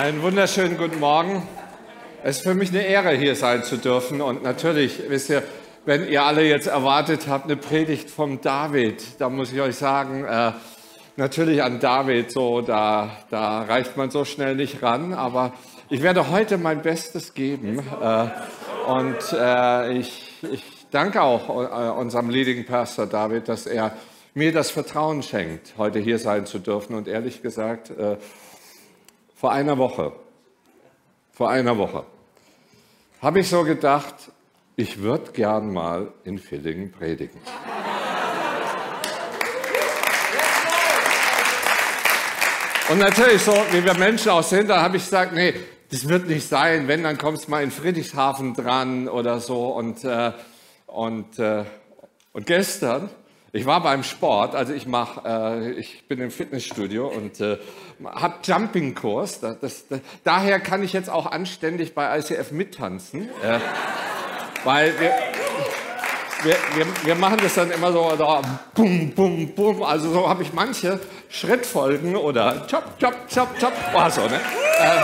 Einen wunderschönen guten Morgen. Es ist für mich eine Ehre, hier sein zu dürfen. Und natürlich, wisst ihr, wenn ihr alle jetzt erwartet habt, eine Predigt vom David, da muss ich euch sagen, äh, natürlich an David, so, da, da reicht man so schnell nicht ran. Aber ich werde heute mein Bestes geben. Äh, und äh, ich, ich danke auch äh, unserem Leading Pastor David, dass er mir das Vertrauen schenkt, heute hier sein zu dürfen. Und ehrlich gesagt, äh, vor einer Woche, vor einer Woche, habe ich so gedacht, ich würde gern mal in Villingen predigen. Und natürlich, so wie wir Menschen auch sind, da habe ich gesagt, nee, das wird nicht sein. Wenn, dann kommst du mal in Friedrichshafen dran oder so. Und, äh, und, äh, und gestern ich war beim Sport, also ich mache, äh, ich bin im Fitnessstudio und äh, habe Jumping-Kurs. Das, das, das, daher kann ich jetzt auch anständig bei ICF mittanzen, äh, weil wir, wir, wir, wir, machen das dann immer so, so bum, bum, bum. Also so habe ich manche Schrittfolgen oder chop, chop, chop, chop, war so, ne? Äh,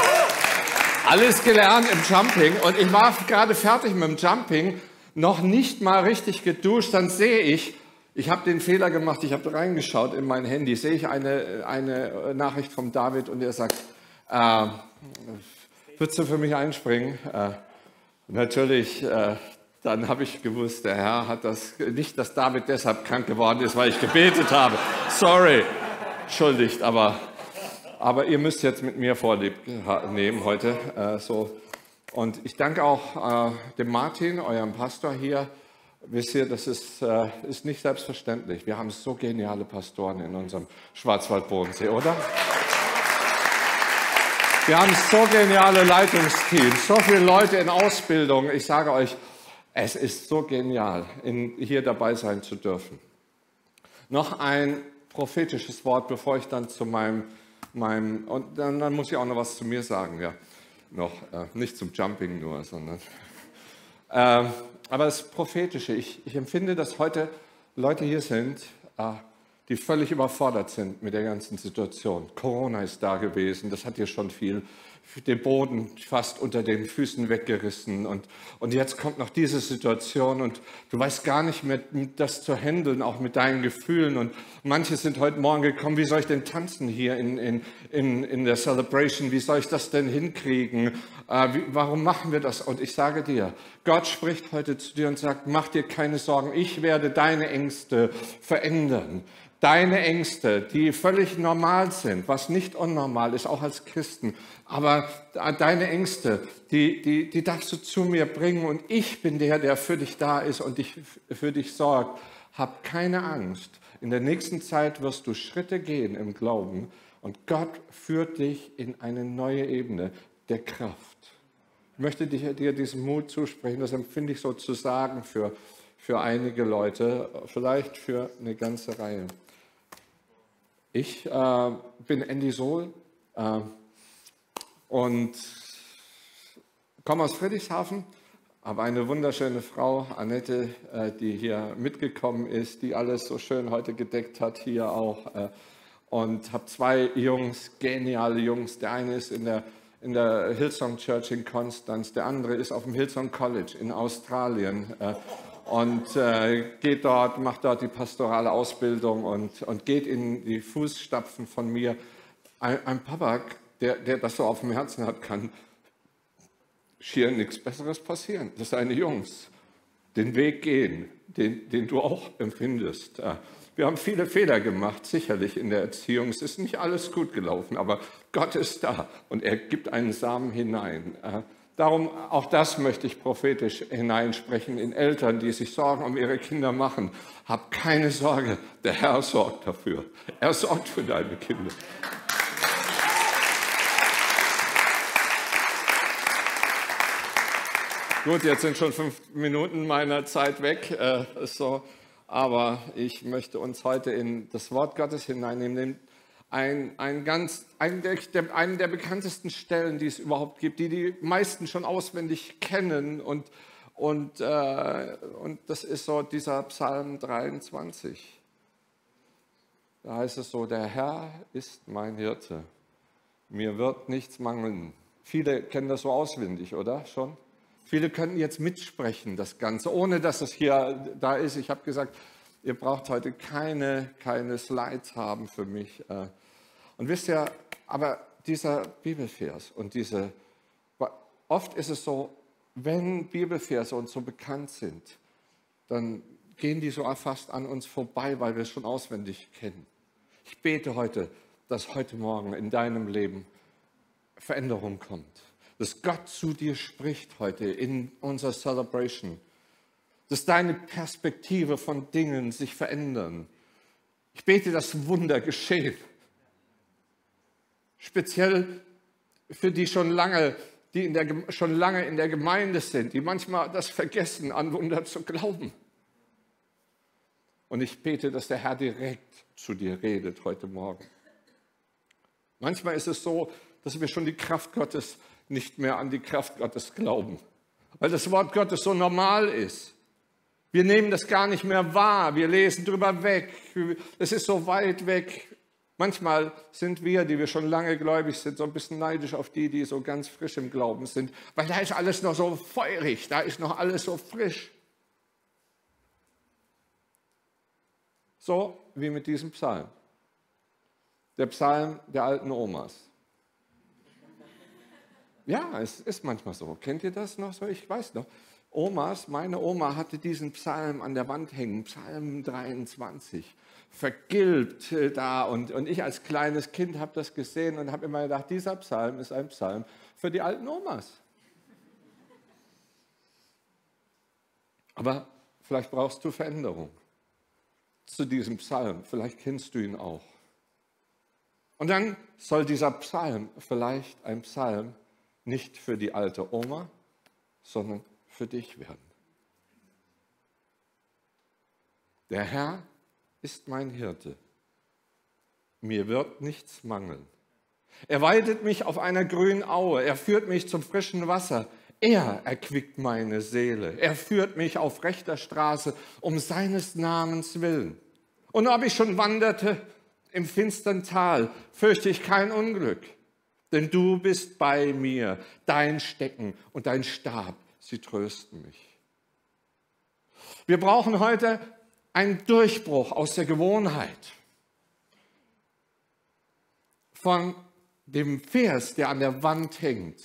alles gelernt im Jumping und ich war gerade fertig mit dem Jumping, noch nicht mal richtig geduscht, dann sehe ich, ich habe den Fehler gemacht, ich habe reingeschaut in mein Handy, sehe ich eine, eine Nachricht vom David und er sagt, äh, würdest du für mich einspringen? Äh, natürlich, äh, dann habe ich gewusst, der Herr hat das, nicht, dass David deshalb krank geworden ist, weil ich gebetet habe. Sorry, entschuldigt, aber, aber ihr müsst jetzt mit mir Vorlieb nehmen heute. Äh, so. Und ich danke auch äh, dem Martin, eurem Pastor hier, Wisst ihr, das ist, äh, ist nicht selbstverständlich. Wir haben so geniale Pastoren in unserem Schwarzwaldbodensee, oder? Wir haben so geniale Leitungsteams, so viele Leute in Ausbildung. Ich sage euch, es ist so genial, in, hier dabei sein zu dürfen. Noch ein prophetisches Wort, bevor ich dann zu meinem, meinem und dann, dann muss ich auch noch was zu mir sagen, ja. Noch, äh, nicht zum Jumping nur, sondern. Äh, aber das Prophetische, ich, ich empfinde, dass heute Leute hier sind, äh, die völlig überfordert sind mit der ganzen Situation. Corona ist da gewesen, das hat hier schon viel den Boden fast unter den Füßen weggerissen. Und, und jetzt kommt noch diese Situation und du weißt gar nicht mehr, das zu handeln, auch mit deinen Gefühlen. Und manche sind heute Morgen gekommen, wie soll ich denn tanzen hier in, in, in, in der Celebration? Wie soll ich das denn hinkriegen? Äh, wie, warum machen wir das? Und ich sage dir, Gott spricht heute zu dir und sagt, mach dir keine Sorgen, ich werde deine Ängste verändern deine Ängste, die völlig normal sind, was nicht unnormal ist, auch als Christen, aber deine Ängste, die, die, die darfst du zu mir bringen und ich bin der, der für dich da ist und dich, für dich sorgt. Hab keine Angst. In der nächsten Zeit wirst du Schritte gehen im Glauben und Gott führt dich in eine neue Ebene der Kraft. Ich möchte dir, diesen Mut zusprechen, das empfinde ich sozusagen für, für einige Leute, vielleicht für eine ganze Reihe. Ich äh, bin Andy Sohl äh, und komme aus Friedrichshafen, habe eine wunderschöne Frau, Annette, äh, die hier mitgekommen ist, die alles so schön heute gedeckt hat, hier auch. Äh, und habe zwei Jungs, geniale Jungs. Der eine ist in der, in der Hillsong Church in Konstanz, der andere ist auf dem Hillsong College in Australien. Äh, und äh, geht dort, macht dort die pastorale Ausbildung und, und geht in die Fußstapfen von mir. Ein, ein Papa, der, der das so auf dem Herzen hat, kann schier nichts Besseres passieren, dass seine Jungs den Weg gehen, den, den du auch empfindest. Wir haben viele Fehler gemacht, sicherlich in der Erziehung. Es ist nicht alles gut gelaufen, aber Gott ist da und er gibt einen Samen hinein. Darum, auch das möchte ich prophetisch hineinsprechen in Eltern, die sich Sorgen um ihre Kinder machen. Hab keine Sorge, der Herr sorgt dafür. Er sorgt für deine Kinder. Gut, jetzt sind schon fünf Minuten meiner Zeit weg, äh, so, aber ich möchte uns heute in das Wort Gottes hineinnehmen, ein, ein ganz, ein der, einen der bekanntesten Stellen, die es überhaupt gibt, die die meisten schon auswendig kennen. Und, und, äh, und das ist so dieser Psalm 23. Da heißt es so, der Herr ist mein Hirte. Mir wird nichts mangeln. Viele kennen das so auswendig, oder schon? Viele könnten jetzt mitsprechen, das Ganze, ohne dass es hier da ist. Ich habe gesagt, ihr braucht heute keine, keine Slides haben für mich. Äh. Und wisst ihr, aber dieser Bibelvers und diese, oft ist es so, wenn Bibelverse uns so bekannt sind, dann gehen die so fast an uns vorbei, weil wir es schon auswendig kennen. Ich bete heute, dass heute Morgen in deinem Leben Veränderung kommt. Dass Gott zu dir spricht heute in unserer Celebration. Dass deine Perspektive von Dingen sich verändern. Ich bete, dass Wunder geschehen. Speziell für die schon lange, die in der, schon lange in der Gemeinde sind, die manchmal das vergessen, an Wunder zu glauben. Und ich bete, dass der Herr direkt zu dir redet heute Morgen. Manchmal ist es so, dass wir schon die Kraft Gottes nicht mehr an die Kraft Gottes glauben, weil das Wort Gottes so normal ist. Wir nehmen das gar nicht mehr wahr, wir lesen drüber weg, es ist so weit weg. Manchmal sind wir, die wir schon lange gläubig sind, so ein bisschen neidisch auf die, die so ganz frisch im Glauben sind, weil da ist alles noch so feurig, da ist noch alles so frisch. So wie mit diesem Psalm. Der Psalm der alten Omas. Ja, es ist manchmal so. Kennt ihr das noch so? Ich weiß noch. Omas, meine Oma hatte diesen Psalm an der Wand hängen, Psalm 23, vergilbt äh, da. Und, und ich als kleines Kind habe das gesehen und habe immer gedacht, dieser Psalm ist ein Psalm für die alten Omas. Aber vielleicht brauchst du Veränderung zu diesem Psalm. Vielleicht kennst du ihn auch. Und dann soll dieser Psalm vielleicht ein Psalm nicht für die alte Oma, sondern für dich werden. Der Herr ist mein Hirte. Mir wird nichts mangeln. Er weidet mich auf einer grünen Aue. Er führt mich zum frischen Wasser. Er erquickt meine Seele. Er führt mich auf rechter Straße um seines Namens willen. Und ob ich schon wanderte im finstern Tal, fürchte ich kein Unglück, denn du bist bei mir. Dein Stecken und dein Stab, sie trösten mich. Wir brauchen heute einen Durchbruch aus der Gewohnheit. Von dem Vers, der an der Wand hängt,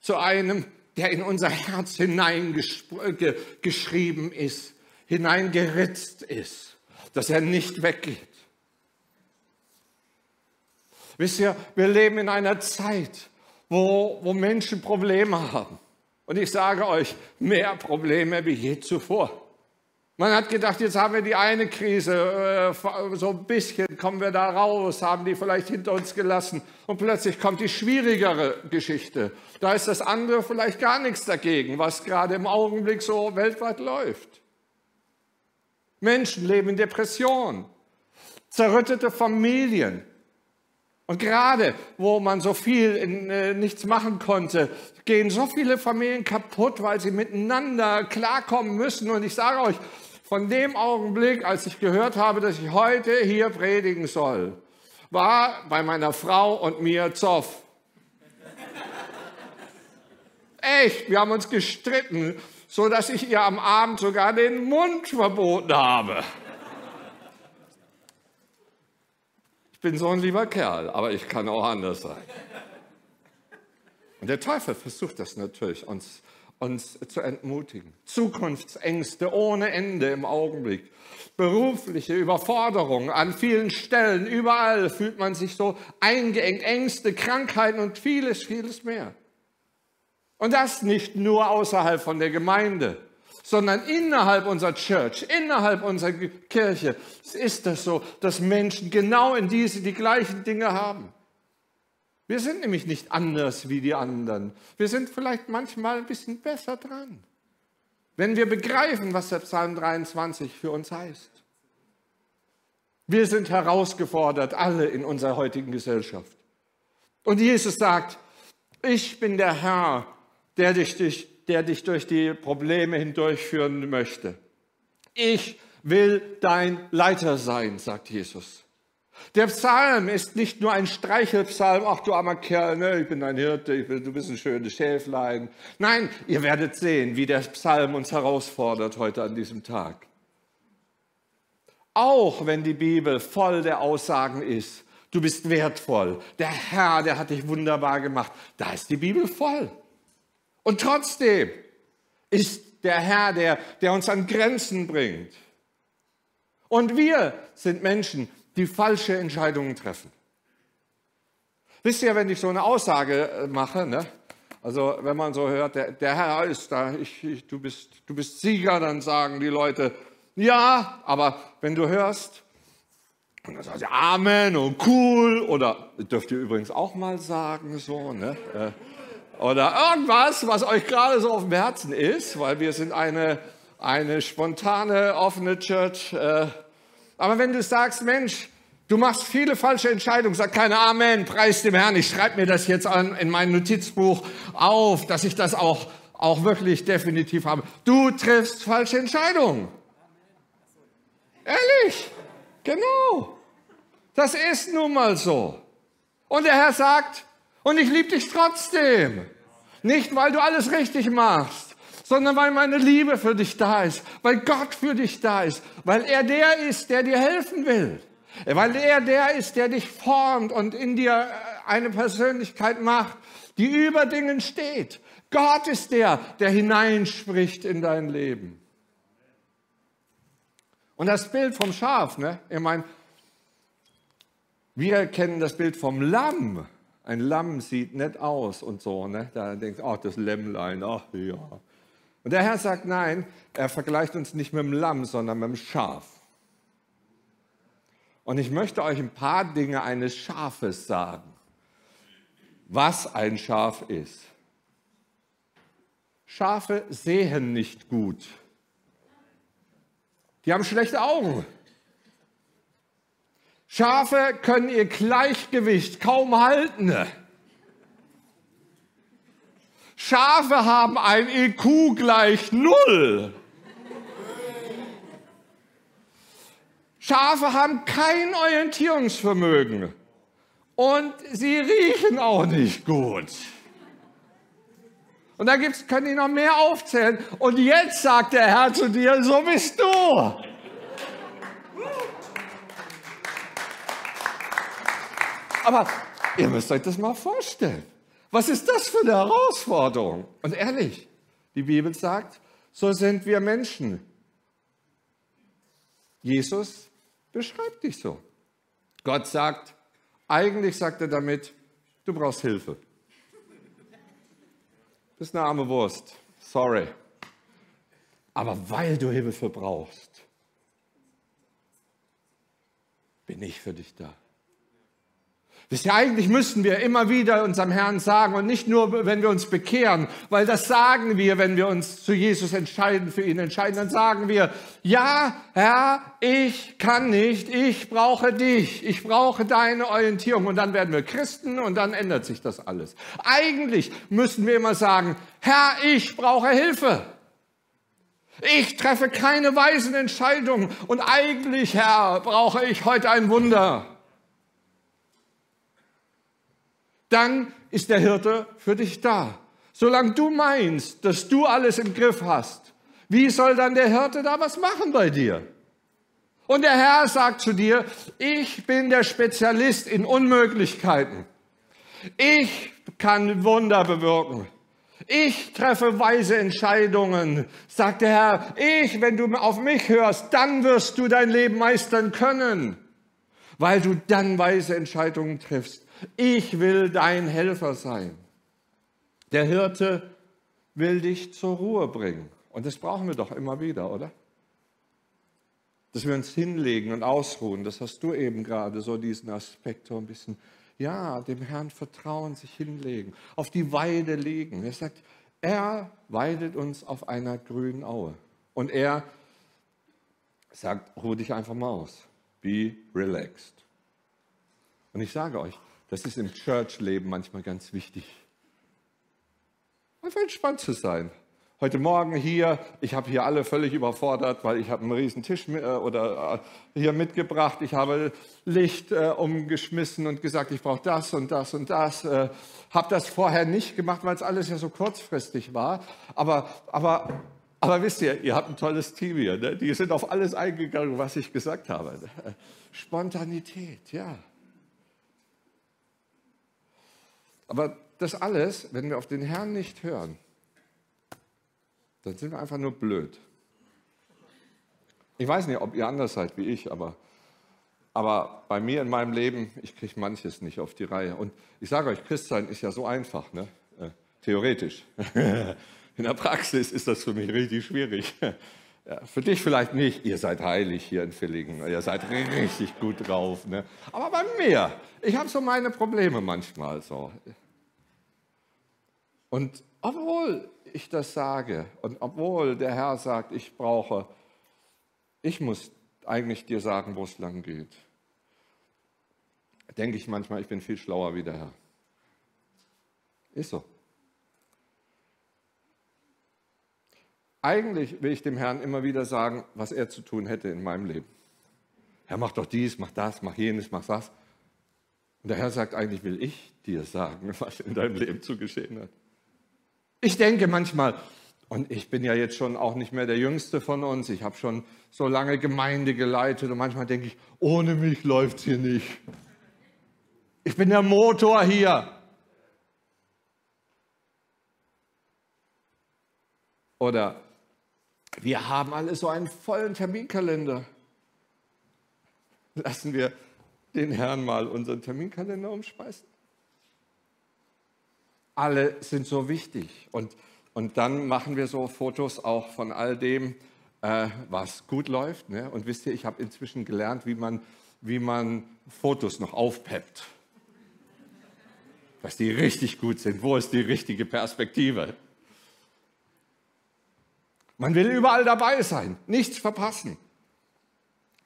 zu einem, der in unser Herz hineingeschrieben ist, hineingeritzt ist, dass er nicht weggeht. Wisst ihr, wir leben in einer Zeit, wo, wo Menschen Probleme haben. Und ich sage euch, mehr Probleme wie je zuvor. Man hat gedacht, jetzt haben wir die eine Krise, äh, so ein bisschen kommen wir da raus, haben die vielleicht hinter uns gelassen. Und plötzlich kommt die schwierigere Geschichte. Da ist das andere vielleicht gar nichts dagegen, was gerade im Augenblick so weltweit läuft. Menschen leben in Depression, zerrüttete Familien. Und gerade, wo man so viel in, äh, nichts machen konnte, gehen so viele Familien kaputt, weil sie miteinander klarkommen müssen. Und ich sage euch, von dem Augenblick, als ich gehört habe, dass ich heute hier predigen soll, war bei meiner Frau und mir Zoff. Echt, wir haben uns gestritten, so dass ich ihr am Abend sogar den Mund verboten habe. Ich bin so ein lieber Kerl, aber ich kann auch anders sein. Und der Teufel versucht das natürlich, uns uns zu entmutigen. Zukunftsängste ohne Ende im Augenblick. Berufliche Überforderungen an vielen Stellen, überall fühlt man sich so eingeengt, Ängste, Krankheiten und vieles, vieles mehr. Und das nicht nur außerhalb von der Gemeinde, sondern innerhalb unserer Church, innerhalb unserer Kirche ist das so, dass Menschen genau in diese die gleichen Dinge haben. Wir sind nämlich nicht anders wie die anderen. Wir sind vielleicht manchmal ein bisschen besser dran, wenn wir begreifen, was der Psalm 23 für uns heißt. Wir sind herausgefordert, alle in unserer heutigen Gesellschaft. Und Jesus sagt, ich bin der Herr, der dich, durch, der dich durch die Probleme hindurchführen möchte. Ich will dein Leiter sein, sagt Jesus. Der Psalm ist nicht nur ein Streichelpsalm, ach du armer Kerl, ne, ich bin ein Hirte, bin, du bist ein schönes Schäflein. Nein, ihr werdet sehen, wie der Psalm uns herausfordert heute an diesem Tag. Auch wenn die Bibel voll der Aussagen ist, du bist wertvoll, der Herr, der hat dich wunderbar gemacht, da ist die Bibel voll. Und trotzdem ist der Herr, der, der uns an Grenzen bringt. Und wir sind Menschen, die falsche Entscheidungen treffen. Wisst ihr, wenn ich so eine Aussage äh, mache, ne? also wenn man so hört, der, der Herr ist da, ich, ich, du, bist, du bist Sieger, dann sagen die Leute, ja, aber wenn du hörst, und dann sagt sie Amen und cool, oder dürft ihr übrigens auch mal sagen, so, ne? Oder irgendwas, was euch gerade so auf dem Herzen ist, weil wir sind eine, eine spontane, offene Church. Äh, aber wenn du sagst, Mensch, du machst viele falsche Entscheidungen, sag keine Amen, preis dem Herrn, ich schreibe mir das jetzt an, in mein Notizbuch auf, dass ich das auch, auch wirklich definitiv habe. Du triffst falsche Entscheidungen. Ehrlich, genau. Das ist nun mal so. Und der Herr sagt, und ich liebe dich trotzdem. Nicht, weil du alles richtig machst, sondern weil meine Liebe für dich da ist, weil Gott für dich da ist, weil er der ist, der dir helfen will, weil er der ist, der dich formt und in dir äh, eine Persönlichkeit macht, die über Dingen steht. Gott ist der, der hineinspricht in dein Leben. Und das Bild vom Schaf, ne? ich meine, wir kennen das Bild vom Lamm. Ein Lamm sieht nett aus und so. Ne? Da denkt, ach, das Lämmlein, ach ja. Und der Herr sagt, nein, er vergleicht uns nicht mit dem Lamm, sondern mit dem Schaf. Und ich möchte euch ein paar Dinge eines Schafes sagen. Was ein Schaf ist. Schafe sehen nicht gut. Die haben schlechte Augen. Schafe können ihr Gleichgewicht kaum halten. Schafe haben ein IQ gleich null. Schafe haben kein Orientierungsvermögen und sie riechen auch nicht gut. Und da gibt's, können die noch mehr aufzählen. Und jetzt sagt der Herr zu dir, so bist du. Aber ihr müsst euch das mal vorstellen. Was ist das für eine Herausforderung? Und ehrlich, die Bibel sagt, so sind wir Menschen. Jesus beschreibt dich so. Gott sagt, eigentlich sagt er damit, du brauchst Hilfe. Du bist eine arme Wurst. Sorry. Aber weil du Hilfe brauchst, bin ich für dich da. Wisst ihr, eigentlich müssten wir immer wieder unserem Herrn sagen und nicht nur, wenn wir uns bekehren, weil das sagen wir, wenn wir uns zu Jesus entscheiden, für ihn entscheiden, dann sagen wir, ja, Herr, ich kann nicht, ich brauche dich, ich brauche deine Orientierung und dann werden wir Christen und dann ändert sich das alles. Eigentlich müssen wir immer sagen, Herr, ich brauche Hilfe. Ich treffe keine weisen Entscheidungen und eigentlich, Herr, brauche ich heute ein Wunder. Dann ist der Hirte für dich da. Solange du meinst, dass du alles im Griff hast, wie soll dann der Hirte da was machen bei dir? Und der Herr sagt zu dir, ich bin der Spezialist in Unmöglichkeiten. Ich kann Wunder bewirken. Ich treffe weise Entscheidungen, sagt der Herr. Ich, wenn du auf mich hörst, dann wirst du dein Leben meistern können, weil du dann weise Entscheidungen triffst. Ich will dein Helfer sein. Der Hirte will dich zur Ruhe bringen. Und das brauchen wir doch immer wieder, oder? Dass wir uns hinlegen und ausruhen. Das hast du eben gerade so diesen Aspekt so ein bisschen. Ja, dem Herrn vertrauen, sich hinlegen, auf die Weide legen. Er sagt, er weidet uns auf einer grünen Aue. Und er sagt, ruh dich einfach mal aus. Be relaxed. Und ich sage euch, das ist im Church-Leben manchmal ganz wichtig. Einfach entspannt zu sein. Heute Morgen hier, ich habe hier alle völlig überfordert, weil ich habe einen riesen Tisch äh, oder äh, hier mitgebracht. Ich habe Licht äh, umgeschmissen und gesagt, ich brauche das und das und das. Äh, habe das vorher nicht gemacht, weil es alles ja so kurzfristig war. Aber, aber, aber wisst ihr, ihr habt ein tolles Team hier. Ne? Die sind auf alles eingegangen, was ich gesagt habe. Spontanität, ja. Aber das alles, wenn wir auf den Herrn nicht hören, dann sind wir einfach nur blöd. Ich weiß nicht, ob ihr anders seid wie ich, aber, aber bei mir in meinem Leben, ich kriege manches nicht auf die Reihe. Und ich sage euch, Christsein ist ja so einfach, ne? Äh, theoretisch. in der Praxis ist das für mich richtig schwierig. Ja, für dich vielleicht nicht, ihr seid heilig hier in Villingen, ihr seid richtig gut drauf. Ne? Aber bei mir, ich habe so meine Probleme manchmal so. Und obwohl ich das sage und obwohl der Herr sagt, ich brauche, ich muss eigentlich dir sagen, wo es lang geht, denke ich manchmal, ich bin viel schlauer wie der Herr. Ist so. Eigentlich will ich dem Herrn immer wieder sagen, was er zu tun hätte in meinem Leben. Herr, mach doch dies, mach das, mach jenes, mach das. Und der Herr sagt, eigentlich will ich dir sagen, was in deinem Leben zugeschehen hat. Ich denke manchmal, und ich bin ja jetzt schon auch nicht mehr der Jüngste von uns, ich habe schon so lange Gemeinde geleitet und manchmal denke ich, ohne mich läuft es hier nicht. Ich bin der Motor hier. Oder wir haben alle so einen vollen Terminkalender. Lassen wir den Herrn mal unseren Terminkalender umspeisen alle sind so wichtig. Und, und dann machen wir so Fotos auch von all dem, äh, was gut läuft. Ne? Und wisst ihr, ich habe inzwischen gelernt, wie man, wie man Fotos noch aufpeppt. Dass die richtig gut sind. Wo ist die richtige Perspektive? Man will überall dabei sein, nichts verpassen,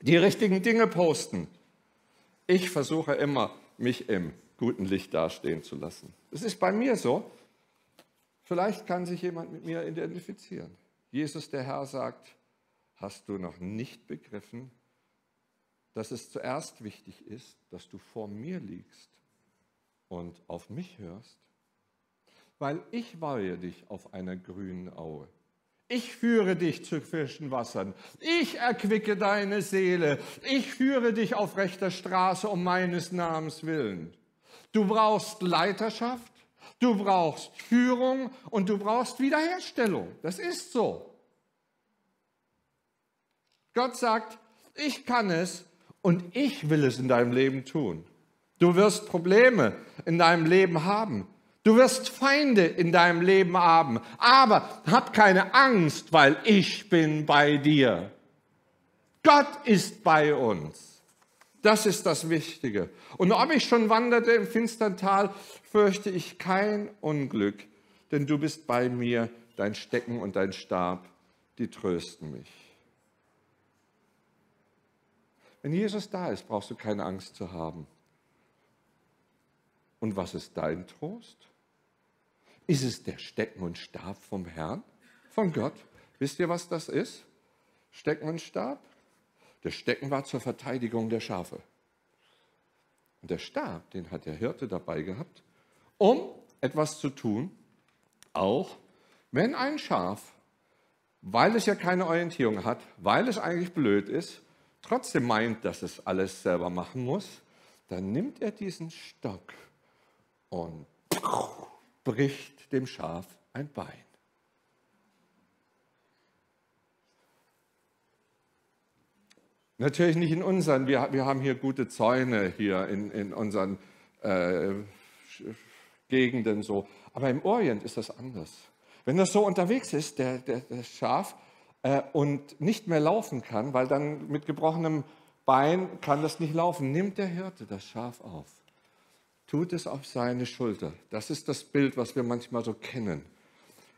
die richtigen Dinge posten. Ich versuche immer, mich im guten Licht dastehen zu lassen. Das ist bei mir so. Vielleicht kann sich jemand mit mir identifizieren. Jesus, der Herr, sagt, hast du noch nicht begriffen, dass es zuerst wichtig ist, dass du vor mir liegst und auf mich hörst? Weil ich weihe dich auf einer grünen Aue. Ich führe dich zu frischen Wassern. Ich erquicke deine Seele. Ich führe dich auf rechter Straße um meines Namens willen. Du brauchst Leiterschaft, du brauchst Führung und du brauchst Wiederherstellung. Das ist so. Gott sagt, ich kann es und ich will es in deinem Leben tun. Du wirst Probleme in deinem Leben haben. Du wirst Feinde in deinem Leben haben. Aber hab keine Angst, weil ich bin bei dir. Gott ist bei uns. Das ist das Wichtige. Und ob ich schon wanderte im finstern Tal, fürchte ich kein Unglück, denn du bist bei mir, dein Stecken und dein Stab, die trösten mich. Wenn Jesus da ist, brauchst du keine Angst zu haben. Und was ist dein Trost? Ist es der Stecken und Stab vom Herrn, von Gott? Wisst ihr, was das ist? Stecken und Stab? Der Stecken war zur Verteidigung der Schafe. Und der Stab, den hat der Hirte dabei gehabt, um etwas zu tun, auch wenn ein Schaf, weil es ja keine Orientierung hat, weil es eigentlich blöd ist, trotzdem meint, dass es alles selber machen muss, dann nimmt er diesen Stock und bricht dem Schaf ein Bein. Natürlich nicht in unseren, wir, wir haben hier gute Zäune hier in, in unseren äh, Gegenden so. Aber im Orient ist das anders. Wenn das so unterwegs ist, der, der, der Schaf, äh, und nicht mehr laufen kann, weil dann mit gebrochenem Bein kann das nicht laufen, nimmt der Hirte das Schaf auf, tut es auf seine Schulter. Das ist das Bild, was wir manchmal so kennen.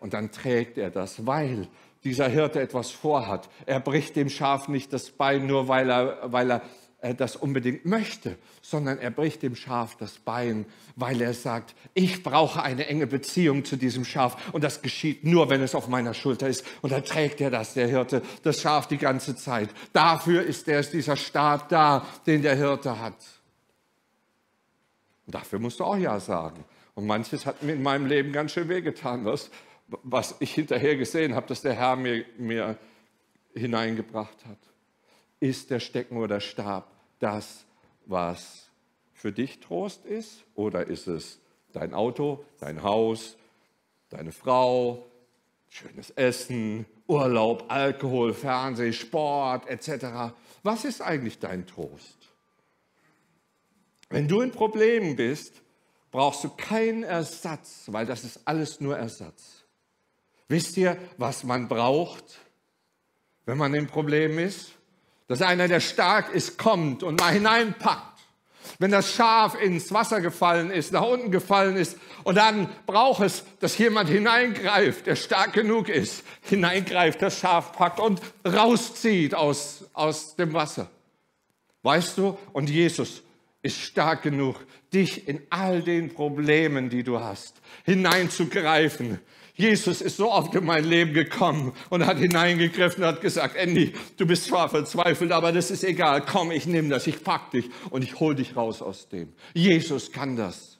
Und dann trägt er das, weil dieser Hirte etwas vorhat. Er bricht dem Schaf nicht das Bein nur, weil er, weil er er das unbedingt möchte, sondern er bricht dem Schaf das Bein, weil er sagt, ich brauche eine enge Beziehung zu diesem Schaf und das geschieht nur, wenn es auf meiner Schulter ist. Und dann trägt er das, der Hirte, das Schaf die ganze Zeit. Dafür ist der, dieser Stab da, den der Hirte hat. Und dafür musst du auch Ja sagen. Und manches hat mir in meinem Leben ganz schön wehgetan, was, was ich hinterher gesehen habe, dass der Herr mir, mir hineingebracht hat. Ist der Stecken oder Stab das, was für dich Trost ist? Oder ist es dein Auto, dein Haus, deine Frau, schönes Essen, Urlaub, Alkohol, Fernsehen, Sport etc.? Was ist eigentlich dein Trost? Wenn du in Problemen bist, brauchst du keinen Ersatz, weil das ist alles nur Ersatz. Wisst ihr, was man braucht, wenn man in Problemen ist? Dass einer, der stark ist, kommt und mal hineinpackt. Wenn das Schaf ins Wasser gefallen ist, nach unten gefallen ist, und dann braucht es, dass jemand hineingreift, der stark genug ist, hineingreift, das Schaf packt und rauszieht aus, aus dem Wasser. Weißt du? Und Jesus ist stark genug, dich in all den Problemen, die du hast, hineinzugreifen. Jesus ist so oft in mein Leben gekommen und hat hineingegriffen und hat gesagt, Andy, du bist zwar verzweifelt, aber das ist egal. Komm, ich nehme das, ich pack dich und ich hol dich raus aus dem. Jesus kann das.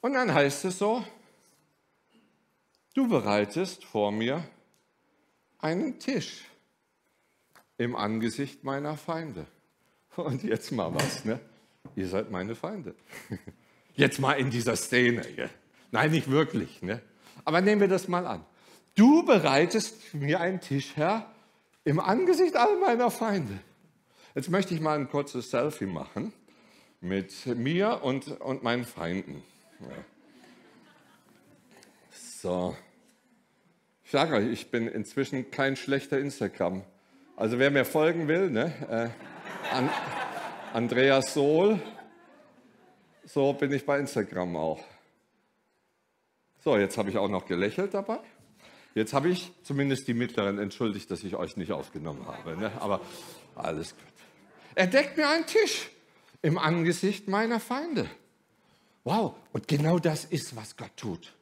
Und dann heißt es so, du bereitest vor mir einen Tisch im Angesicht meiner Feinde. Und jetzt mal was, ne? Ihr seid meine Feinde. Jetzt mal in dieser Szene hier. Nein, nicht wirklich, ne? Aber nehmen wir das mal an. Du bereitest mir einen Tisch, Herr, im Angesicht all meiner Feinde. Jetzt möchte ich mal ein kurzes Selfie machen mit mir und, und meinen Feinden. Ja. So. Ich sage euch, ich bin inzwischen kein schlechter Instagram. Also wer mir folgen will, ne, äh, an, Andreas Sohl, so bin ich bei Instagram auch. So, jetzt habe ich auch noch gelächelt dabei. Jetzt habe ich zumindest die Mittleren entschuldigt, dass ich euch nicht aufgenommen habe. Ne? Aber alles gut. Er deckt mir einen Tisch im Angesicht meiner Feinde. Wow, und genau das ist, was Gott tut.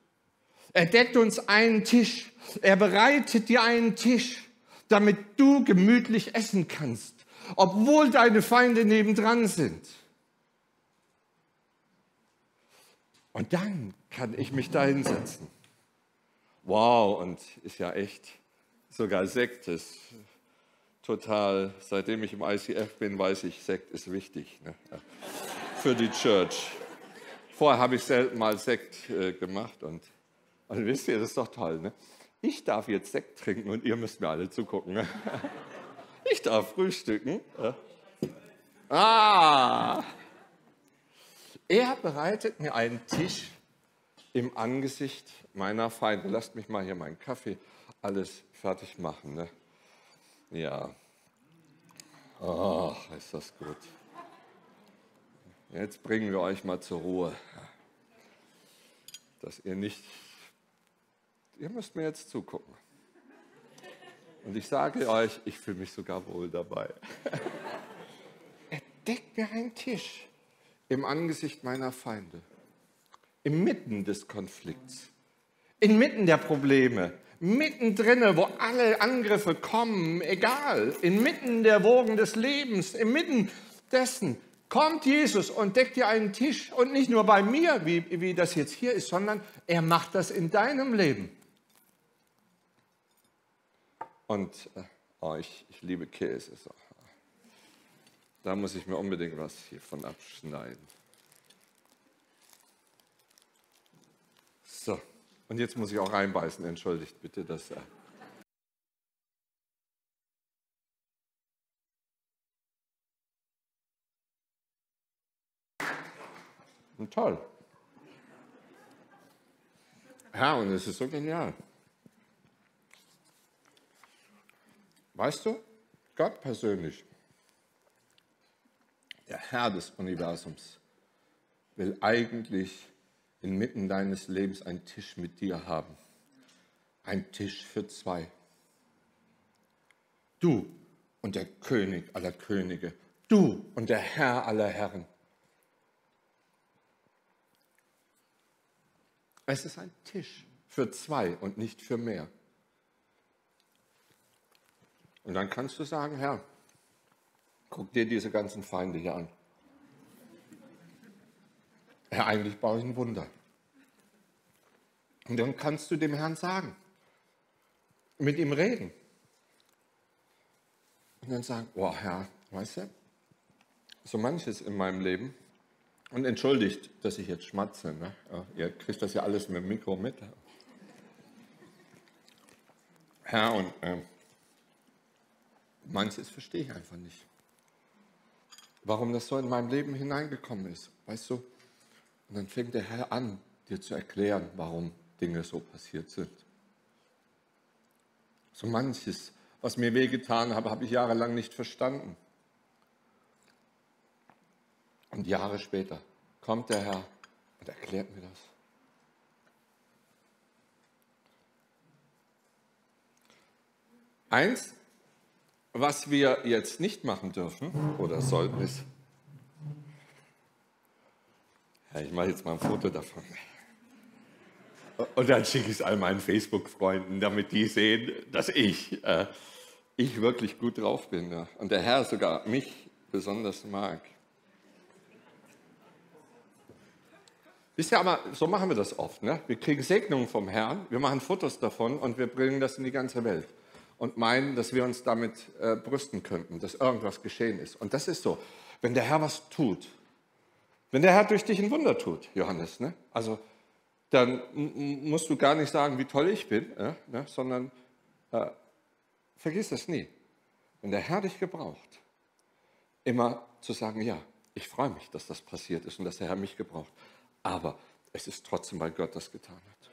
Er deckt uns einen Tisch. Er bereitet dir einen Tisch, damit du gemütlich essen kannst, obwohl deine Feinde nebendran sind. Und dann kann ich mich da hinsetzen. Wow, und ist ja echt sogar Sekt ist total, seitdem ich im ICF bin, weiß ich, Sekt ist wichtig ne? für die Church. Vorher habe ich selten mal Sekt äh, gemacht und also wisst ihr, das ist doch toll, ne? Ich darf jetzt Sekt trinken und ihr müsst mir alle zugucken. Ne? Ich darf frühstücken. Ah! Er bereitet mir einen Tisch im Angesicht meiner Feinde. Lasst mich mal hier meinen Kaffee alles fertig machen. Ne? Ja. Ach, ist das gut. Jetzt bringen wir euch mal zur Ruhe, dass ihr nicht ihr müsst mir jetzt zugucken. Und ich sage euch, ich fühle mich sogar wohl dabei. er deckt mir einen Tisch im Angesicht meiner Feinde, inmitten des Konflikts, inmitten der Probleme, mittendrin, wo alle Angriffe kommen, egal, inmitten der Wogen des Lebens, inmitten dessen kommt Jesus und deckt dir einen Tisch und nicht nur bei mir, wie, wie das jetzt hier ist, sondern er macht das in deinem Leben. Und äh, oh, ich, ich liebe Käse. Da muss ich mir unbedingt was hiervon abschneiden. So, und jetzt muss ich auch reinbeißen. Entschuldigt bitte, dass. Äh toll. Ja, und es ist so genial. Weißt du, Gott persönlich, der Herr des Universums, will eigentlich inmitten deines Lebens einen Tisch mit dir haben. ein Tisch für zwei. Du und der König aller Könige, du und der Herr aller Herren. Es ist ein Tisch für zwei und nicht für mehr. Und dann kannst du sagen, Herr, guck dir diese ganzen Feinde hier an. Herr, eigentlich baue ich ein Wunder. Und dann kannst du dem Herrn sagen, mit ihm reden. Und dann sagen, oh Herr, weißt du, so manches in meinem Leben, und entschuldigt, dass ich jetzt schmatze, ne? ihr kriegt das ja alles mit dem Mikro mit. Herr, und äh, manches verstehe ich einfach nicht. Warum das so in meinem Leben hineingekommen ist, weißt du? Und dann fängt der Herr an, dir zu erklären, warum Dinge so passiert sind. So manches, was mir wehgetan habe, habe ich jahrelang nicht verstanden. Und Jahre später kommt der Herr und erklärt mir das. Eins, was wir jetzt nicht machen dürfen oder sollten, ist, ja, ich mache jetzt mal ein Foto davon. Und dann schicke ich es all meinen Facebook-Freunden, damit die sehen, dass ich, äh, ich wirklich gut drauf bin. Ja. Und der Herr sogar mich besonders mag. Wisst ihr, aber so machen wir das oft. Ne? Wir kriegen Segnungen vom Herrn, wir machen Fotos davon und wir bringen das in die ganze Welt und meinen, dass wir uns damit äh, brüsten könnten, dass irgendwas geschehen ist. Und das ist so. Wenn der Herr was tut, wenn der Herr durch dich ein Wunder tut, Johannes, ne? also dann musst du gar nicht sagen, wie toll ich bin, äh, ne? sondern äh, vergiss das nie. Wenn der Herr dich gebraucht, immer zu sagen, ja, ich freue mich, dass das passiert ist und dass der Herr mich gebraucht. Aber es ist trotzdem, weil Gott das getan hat.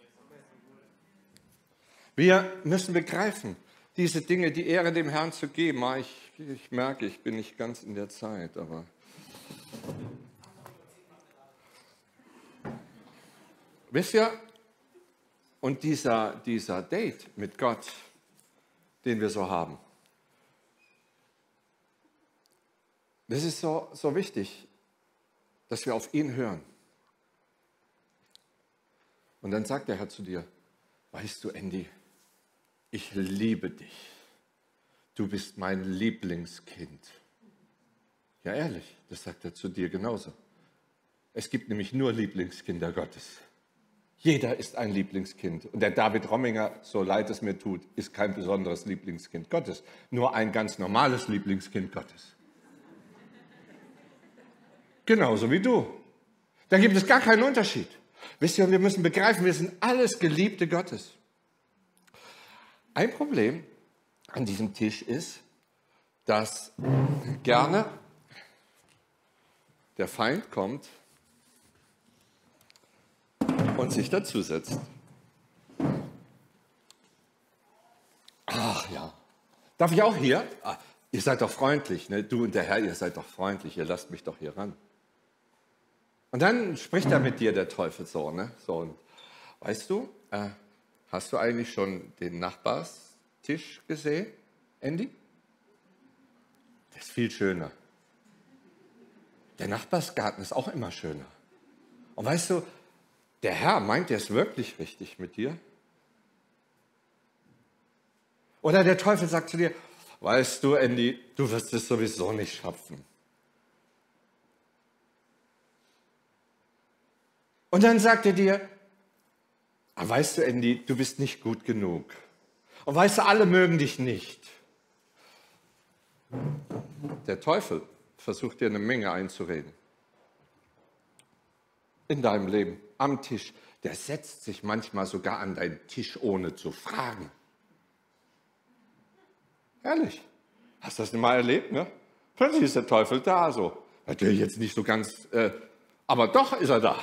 Wir müssen begreifen, diese Dinge, die Ehre dem Herrn zu geben. Ah, ich, ich merke, ich bin nicht ganz in der Zeit, aber wisst ihr, und dieser, dieser Date mit Gott, den wir so haben, das ist so, so wichtig, dass wir auf ihn hören. Und dann sagt der Herr zu dir, weißt du, Andy, ich liebe dich. Du bist mein Lieblingskind. Ja, ehrlich, das sagt er zu dir genauso. Es gibt nämlich nur Lieblingskinder Gottes. Jeder ist ein Lieblingskind. Und der David Romminger, so leid es mir tut, ist kein besonderes Lieblingskind Gottes, nur ein ganz normales Lieblingskind Gottes. Genauso wie du. Da gibt es gar keinen Unterschied. Wisst ihr, wir müssen begreifen, wir sind alles Geliebte Gottes. Ein Problem an diesem Tisch ist, dass gerne der Feind kommt und sich dazusetzt. Ach ja. Darf ich auch hier? Ah, ihr seid doch freundlich, ne? du und der Herr, ihr seid doch freundlich, ihr lasst mich doch hier ran. Und dann spricht er mit dir, der Teufel, so. Ne? so und, weißt du, äh, hast du eigentlich schon den Nachbarstisch gesehen, Andy? Der ist viel schöner. Der Nachbarsgarten ist auch immer schöner. Und weißt du, der Herr meint er es wirklich richtig mit dir? Oder der Teufel sagt zu dir, weißt du, Andy, du wirst es sowieso nicht schaffen. Und dann sagt er dir, ah, weißt du, Andy, du bist nicht gut genug. Und weißt du, alle mögen dich nicht. Der Teufel versucht dir eine Menge einzureden. In deinem Leben, am Tisch. Der setzt sich manchmal sogar an deinen Tisch, ohne zu fragen. Ehrlich. Hast du das mal erlebt, ne? Plötzlich ist der Teufel da, so. Natürlich jetzt nicht so ganz, äh, aber doch ist er da.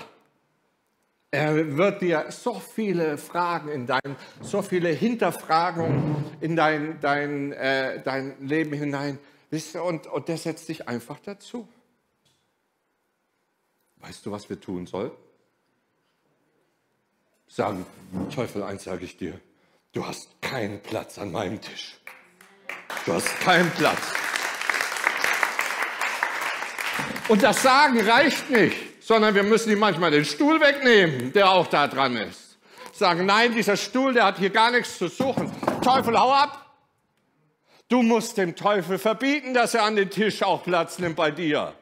Er wird dir so viele Fragen in dein, so viele Hinterfragungen in dein, dein, äh, dein Leben hinein. Und, und der setzt dich einfach dazu. Weißt du, was wir tun sollen? Sagen, Teufel, eins sage ich dir, du hast keinen Platz an meinem Tisch. Du hast keinen Platz. Und das Sagen reicht nicht, sondern wir müssen ihm manchmal den Stuhl wegnehmen, der auch da dran ist. Sagen, nein, dieser Stuhl, der hat hier gar nichts zu suchen. Teufel, hau ab! Du musst dem Teufel verbieten, dass er an den Tisch auch Platz nimmt bei dir.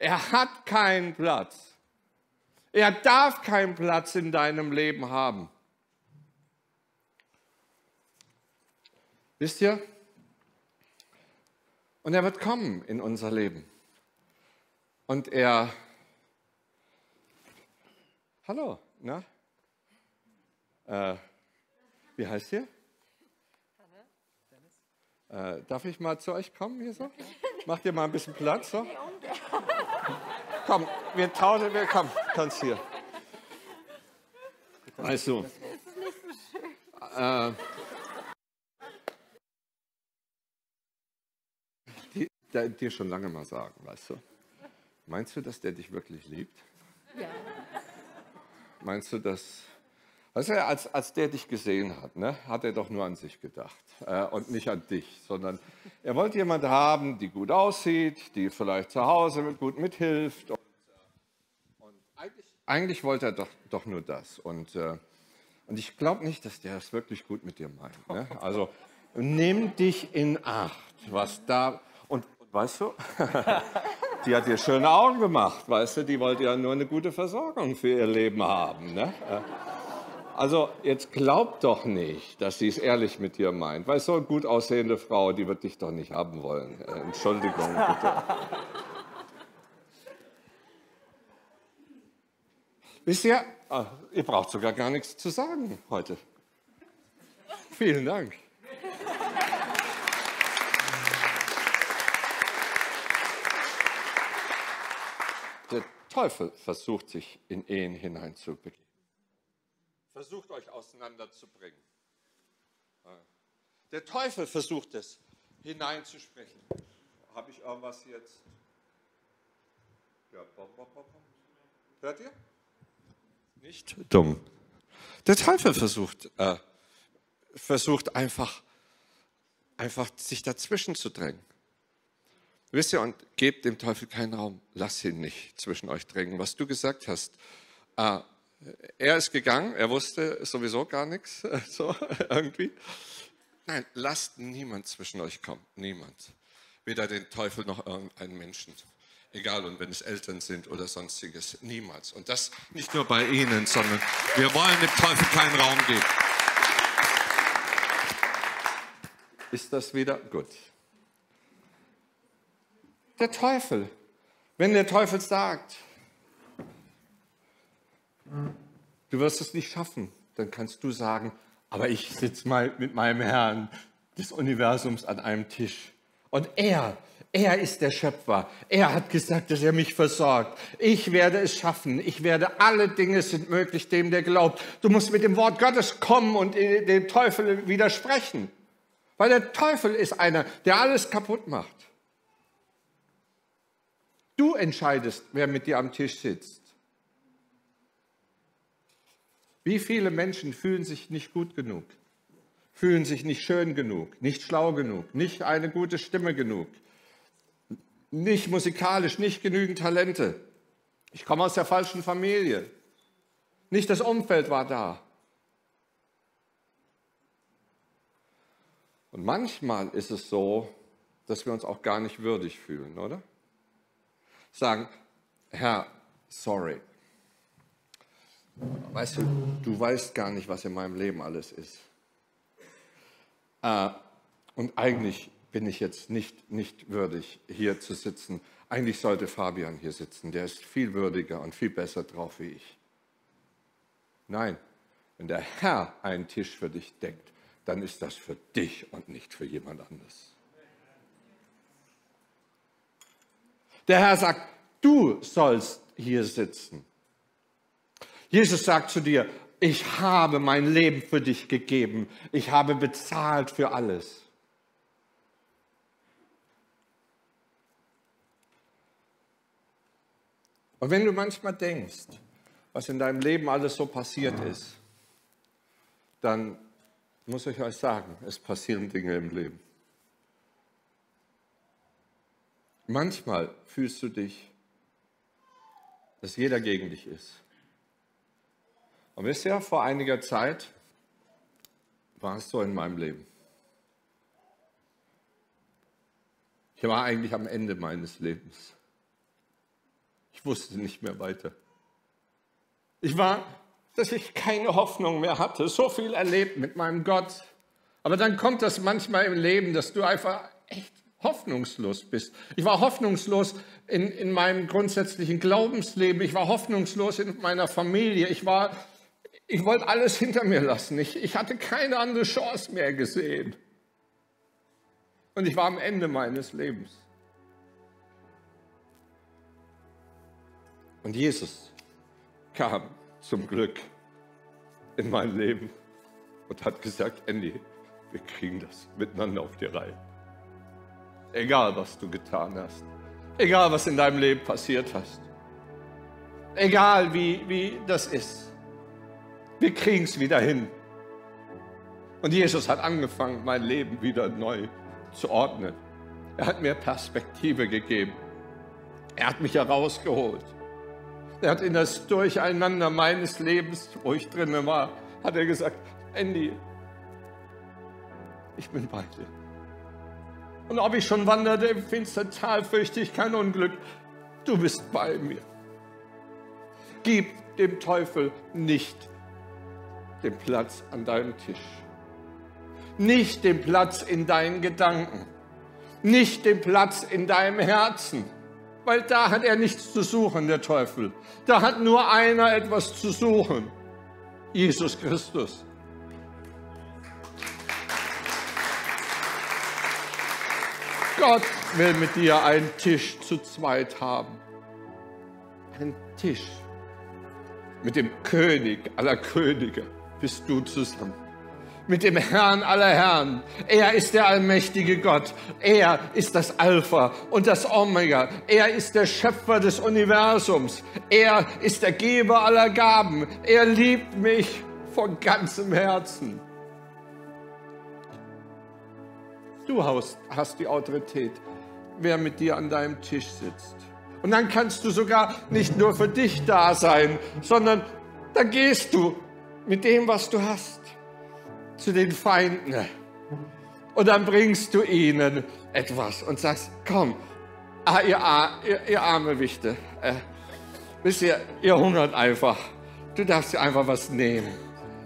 Er hat keinen Platz. Er darf keinen Platz in deinem Leben haben. Wisst ihr? Und er wird kommen in unser Leben. Und er, hallo, na? Äh, wie heißt ihr? Äh, darf ich mal zu euch kommen hier so? Macht ihr mal ein bisschen Platz so? Komm, wir tauschen, wir kommen, kannst hier. Weißt du? Äh, die, die, dir schon lange mal sagen, weißt du? Meinst du, dass der dich wirklich liebt? Ja. Meinst du, dass du, als, als der dich gesehen hat, ne, hat er doch nur an sich gedacht äh, und nicht an dich, sondern er wollte jemanden haben, die gut aussieht, die vielleicht zu Hause gut mithilft. Und, äh, und eigentlich, eigentlich, wollte er doch, doch nur das. Und, äh, und ich glaube nicht, dass der es wirklich gut mit dir meint. Ne? Also nimm dich in Acht, was da. Und, und weißt du, die hat dir schöne Augen gemacht, weißt du, die wollte ja nur eine gute Versorgung für ihr Leben haben. Ne? Also jetzt glaub doch nicht, dass sie es ehrlich mit dir meint, weil so eine gut aussehende Frau, die wird dich doch nicht haben wollen. Äh, Entschuldigung bitte. Wisst ihr, ah, ihr braucht sogar gar nichts zu sagen heute. Vielen Dank. Teufel versucht sich in Ehen hineinzubegeben versucht euch auseinanderzubringen. Der Teufel versucht es hineinzusprechen. Habe ich irgendwas jetzt? Ja, bom, bom, bom. Hört ihr? Nicht dumm. Der Teufel versucht, äh, versucht einfach, einfach sich dazwischen zu drängen. Wisst ihr, und gebt dem Teufel keinen Raum. Lass ihn nicht zwischen euch drängen. Was du gesagt hast, äh, er ist gegangen, er wusste sowieso gar nichts, so irgendwie. Nein, lasst niemand zwischen euch kommen, niemand. Weder den Teufel noch irgendeinen Menschen. Egal, und wenn es Eltern sind oder sonstiges, niemals. Und das nicht nur bei Ihnen, sondern wir wollen dem Teufel keinen Raum geben. Ist das wieder gut? Der Teufel, wenn der Teufel sagt, du wirst es nicht schaffen, dann kannst du sagen, aber ich sitze mal mit meinem Herrn des Universums an einem Tisch. Und er, er ist der Schöpfer. Er hat gesagt, dass er mich versorgt. Ich werde es schaffen. Ich werde, alle Dinge sind möglich dem, der glaubt. Du musst mit dem Wort Gottes kommen und dem Teufel widersprechen. Weil der Teufel ist einer, der alles kaputt macht. Du entscheidest, wer mit dir am Tisch sitzt. Wie viele Menschen fühlen sich nicht gut genug, fühlen sich nicht schön genug, nicht schlau genug, nicht eine gute Stimme genug, nicht musikalisch, nicht genügend Talente. Ich komme aus der falschen Familie. Nicht das Umfeld war da. Und manchmal ist es so, dass wir uns auch gar nicht würdig fühlen, oder? Sagen, Herr, sorry, Weißt du, du weißt gar nicht, was in meinem Leben alles ist. Äh, und eigentlich bin ich jetzt nicht, nicht würdig, hier zu sitzen. Eigentlich sollte Fabian hier sitzen. Der ist viel würdiger und viel besser drauf wie ich. Nein, wenn der Herr einen Tisch für dich denkt, dann ist das für dich und nicht für jemand anderes. Der Herr sagt, du sollst hier sitzen. Jesus sagt zu dir, ich habe mein Leben für dich gegeben. Ich habe bezahlt für alles. Und wenn du manchmal denkst, was in deinem Leben alles so passiert ist, dann muss ich euch sagen, es passieren Dinge im Leben. Manchmal fühlst du dich, dass jeder gegen dich ist. Und wisst ihr, vor einiger Zeit war es so in meinem Leben. Ich war eigentlich am Ende meines Lebens. Ich wusste nicht mehr weiter. Ich war, dass ich keine Hoffnung mehr hatte, so viel erlebt mit meinem Gott. Aber dann kommt das manchmal im Leben, dass du einfach echt hoffnungslos bist. Ich war hoffnungslos in, in meinem grundsätzlichen Glaubensleben. Ich war hoffnungslos in meiner Familie. Ich war, ich wollte alles hinter mir lassen. Ich, ich hatte keine andere Chance mehr gesehen. Und ich war am Ende meines Lebens. Und Jesus kam zum Glück in mein Leben und hat gesagt, Andy, wir kriegen das miteinander auf die Reihe. Egal, was du getan hast. Egal, was in deinem Leben passiert hast. Egal, wie, wie das ist. Wir kriegen es wieder hin. Und Jesus hat angefangen, mein Leben wieder neu zu ordnen. Er hat mir Perspektive gegeben. Er hat mich herausgeholt. Er hat in das Durcheinander meines Lebens, wo ich drin war, hat er gesagt, Andy, ich bin bei dir. Und ob ich schon wanderte im finstern Tal, fürchte ich kein Unglück. Du bist bei mir. Gib dem Teufel nicht den Platz an deinem Tisch. Nicht den Platz in deinen Gedanken. Nicht den Platz in deinem Herzen. Weil da hat er nichts zu suchen, der Teufel. Da hat nur einer etwas zu suchen. Jesus Christus. Gott will mit dir einen Tisch zu zweit haben. Einen Tisch. Mit dem König aller Könige bist du zusammen mit dem Herrn aller Herren. Er ist der allmächtige Gott. Er ist das Alpha und das Omega. Er ist der Schöpfer des Universums. Er ist der Geber aller Gaben. Er liebt mich von ganzem Herzen. Du hast, hast die Autorität, wer mit dir an deinem Tisch sitzt. Und dann kannst du sogar nicht nur für dich da sein, sondern dann gehst du mit dem, was du hast zu den Feinden. Und dann bringst du ihnen etwas und sagst, komm, ah, ihr, ihr, ihr arme Wichte, äh, wisst ihr, ihr hungert einfach. Du darfst dir einfach was nehmen.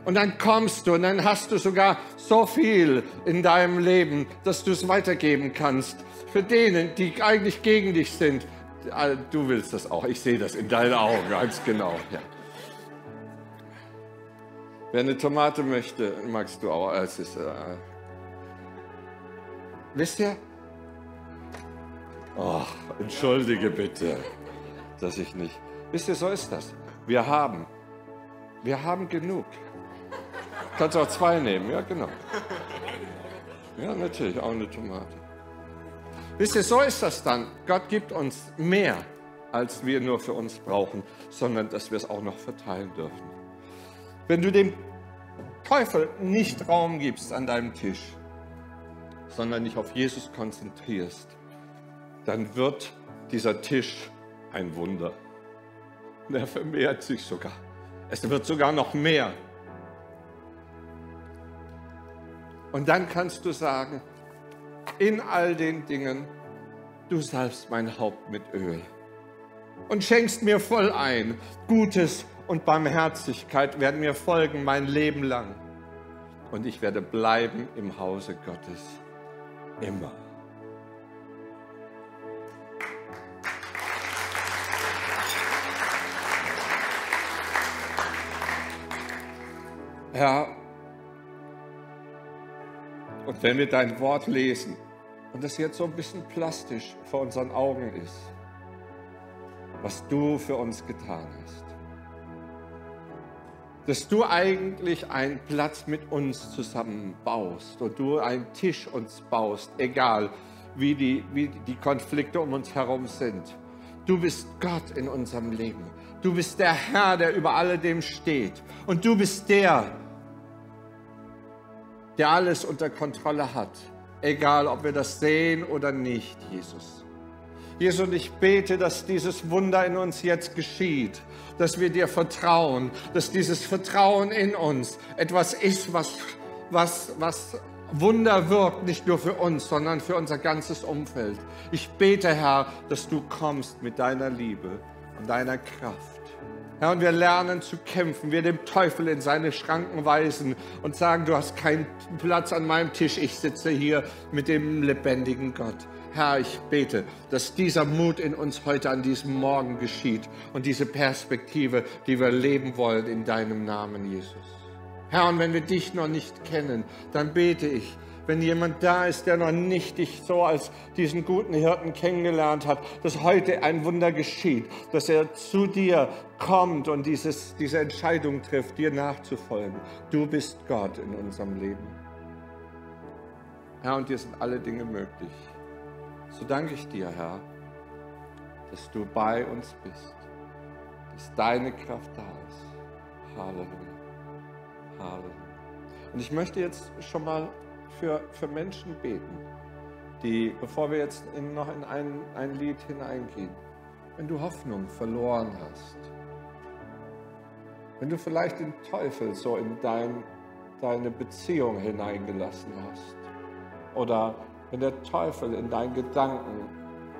Und dann kommst du und dann hast du sogar so viel in deinem Leben, dass du es weitergeben kannst. Für denen, die eigentlich gegen dich sind. Ah, du willst das auch. Ich sehe das in deinen Augen ganz genau. Ja. Wer eine Tomate möchte, magst du auch. Es ist, äh, wisst ihr? Oh, entschuldige bitte, dass ich nicht. Wisst ihr, so ist das. Wir haben. Wir haben genug. Kannst auch zwei nehmen, ja, genau. Ja, natürlich, auch eine Tomate. Wisst ihr, so ist das dann. Gott gibt uns mehr, als wir nur für uns brauchen, sondern dass wir es auch noch verteilen dürfen. Wenn du dem Teufel nicht Raum gibst an deinem Tisch, sondern dich auf Jesus konzentrierst, dann wird dieser Tisch ein Wunder. Und er vermehrt sich sogar. Es wird sogar noch mehr. Und dann kannst du sagen, in all den Dingen, du salbst mein Haupt mit Öl und schenkst mir voll ein, Gutes und Barmherzigkeit werden mir folgen mein Leben lang. Und ich werde bleiben im Hause Gottes immer. Herr, und wenn wir dein Wort lesen und das jetzt so ein bisschen plastisch vor unseren Augen ist, was du für uns getan hast, dass du eigentlich einen Platz mit uns zusammen baust und du einen Tisch uns baust, egal wie die, wie die Konflikte um uns herum sind. Du bist Gott in unserem Leben. Du bist der Herr, der über alledem steht. Und du bist der, der alles unter Kontrolle hat. Egal, ob wir das sehen oder nicht, Jesus. Jesus, und ich bete, dass dieses Wunder in uns jetzt geschieht, dass wir dir vertrauen, dass dieses Vertrauen in uns etwas ist, was, was, was Wunder wirkt, nicht nur für uns, sondern für unser ganzes Umfeld. Ich bete, Herr, dass du kommst mit deiner Liebe und deiner Kraft. Herr, und wir lernen zu kämpfen, wir dem Teufel in seine Schranken weisen und sagen, du hast keinen Platz an meinem Tisch, ich sitze hier mit dem lebendigen Gott. Herr, ich bete, dass dieser Mut in uns heute an diesem Morgen geschieht und diese Perspektive, die wir leben wollen in deinem Namen, Jesus. Herr, und wenn wir dich noch nicht kennen, dann bete ich, wenn jemand da ist, der noch nicht dich so als diesen guten Hirten kennengelernt hat, dass heute ein Wunder geschieht, dass er zu dir kommt und dieses, diese Entscheidung trifft, dir nachzufolgen. Du bist Gott in unserem Leben. Herr, und dir sind alle Dinge möglich. So danke ich dir, Herr, dass du bei uns bist, dass deine Kraft da ist. Halleluja. Halleluja. Und ich möchte jetzt schon mal für, für Menschen beten, die, bevor wir jetzt in, noch in ein, ein Lied hineingehen, wenn du Hoffnung verloren hast, wenn du vielleicht den Teufel so in dein, deine Beziehung hineingelassen hast oder wenn der Teufel in deinen Gedanken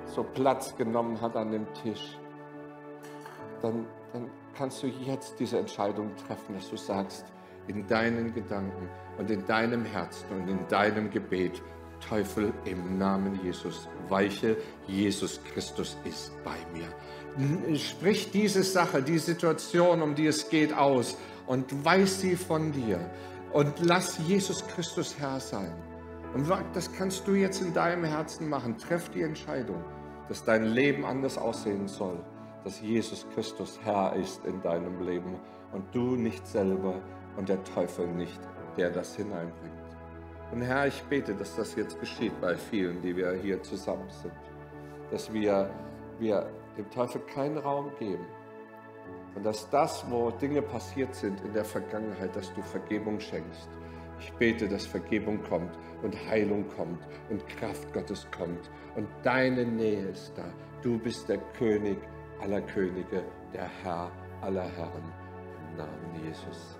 so Platz genommen hat an dem Tisch, dann, dann kannst du jetzt diese Entscheidung treffen, dass du sagst, in deinen Gedanken und in deinem Herzen und in deinem Gebet. Teufel im Namen Jesus, weiche, Jesus Christus ist bei mir. Sprich diese Sache, die Situation, um die es geht, aus und weiß sie von dir und lass Jesus Christus Herr sein. Und das kannst du jetzt in deinem Herzen machen. Treff die Entscheidung, dass dein Leben anders aussehen soll, dass Jesus Christus Herr ist in deinem Leben und du nicht selber und der Teufel nicht, der das hineinbringt. Und Herr, ich bete, dass das jetzt geschieht bei vielen, die wir hier zusammen sind. Dass wir, wir dem Teufel keinen Raum geben. Und dass das, wo Dinge passiert sind in der Vergangenheit, dass du Vergebung schenkst. Ich bete, dass Vergebung kommt und Heilung kommt und Kraft Gottes kommt und deine Nähe ist da. Du bist der König aller Könige, der Herr aller Herren. Im Namen Jesus.